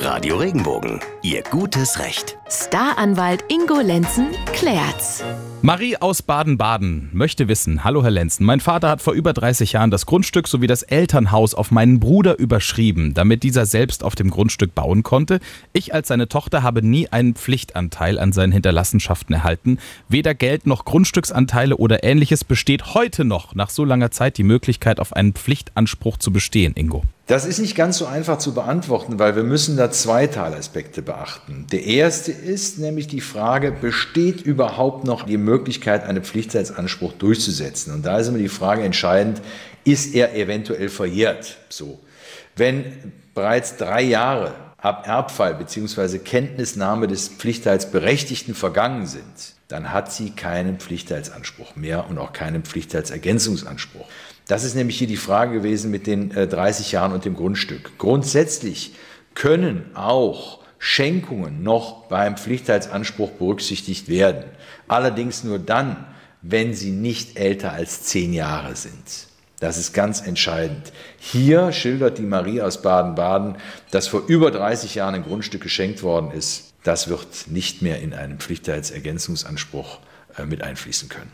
Radio Regenbogen, Ihr gutes Recht. Staranwalt Ingo Lenzen klärt's. Marie aus Baden-Baden möchte wissen, hallo Herr Lenzen, mein Vater hat vor über 30 Jahren das Grundstück sowie das Elternhaus auf meinen Bruder überschrieben, damit dieser selbst auf dem Grundstück bauen konnte. Ich als seine Tochter habe nie einen Pflichtanteil an seinen Hinterlassenschaften erhalten. Weder Geld noch Grundstücksanteile oder ähnliches besteht heute noch nach so langer Zeit die Möglichkeit auf einen Pflichtanspruch zu bestehen, Ingo. Das ist nicht ganz so einfach zu beantworten, weil wir müssen da zwei Teilaspekte beachten. Der erste ist nämlich die Frage, besteht überhaupt noch die Möglichkeit, einen Pflichtheitsanspruch durchzusetzen? Und da ist immer die Frage entscheidend, ist er eventuell verjährt? So. Wenn bereits drei Jahre ab Erbfall bzw. Kenntnisnahme des Pflichtheitsberechtigten vergangen sind, dann hat sie keinen Pflichtheitsanspruch mehr und auch keinen Pflichtheitsergänzungsanspruch. Das ist nämlich hier die Frage gewesen mit den 30 äh, Jahren und dem Grundstück. Grundsätzlich können auch Schenkungen noch beim Pflichtheitsanspruch berücksichtigt werden. Allerdings nur dann, wenn sie nicht älter als zehn Jahre sind. Das ist ganz entscheidend. Hier schildert die Marie aus Baden-Baden, dass vor über 30 Jahren ein Grundstück geschenkt worden ist. Das wird nicht mehr in einen Pflichtheitsergänzungsanspruch äh, mit einfließen können.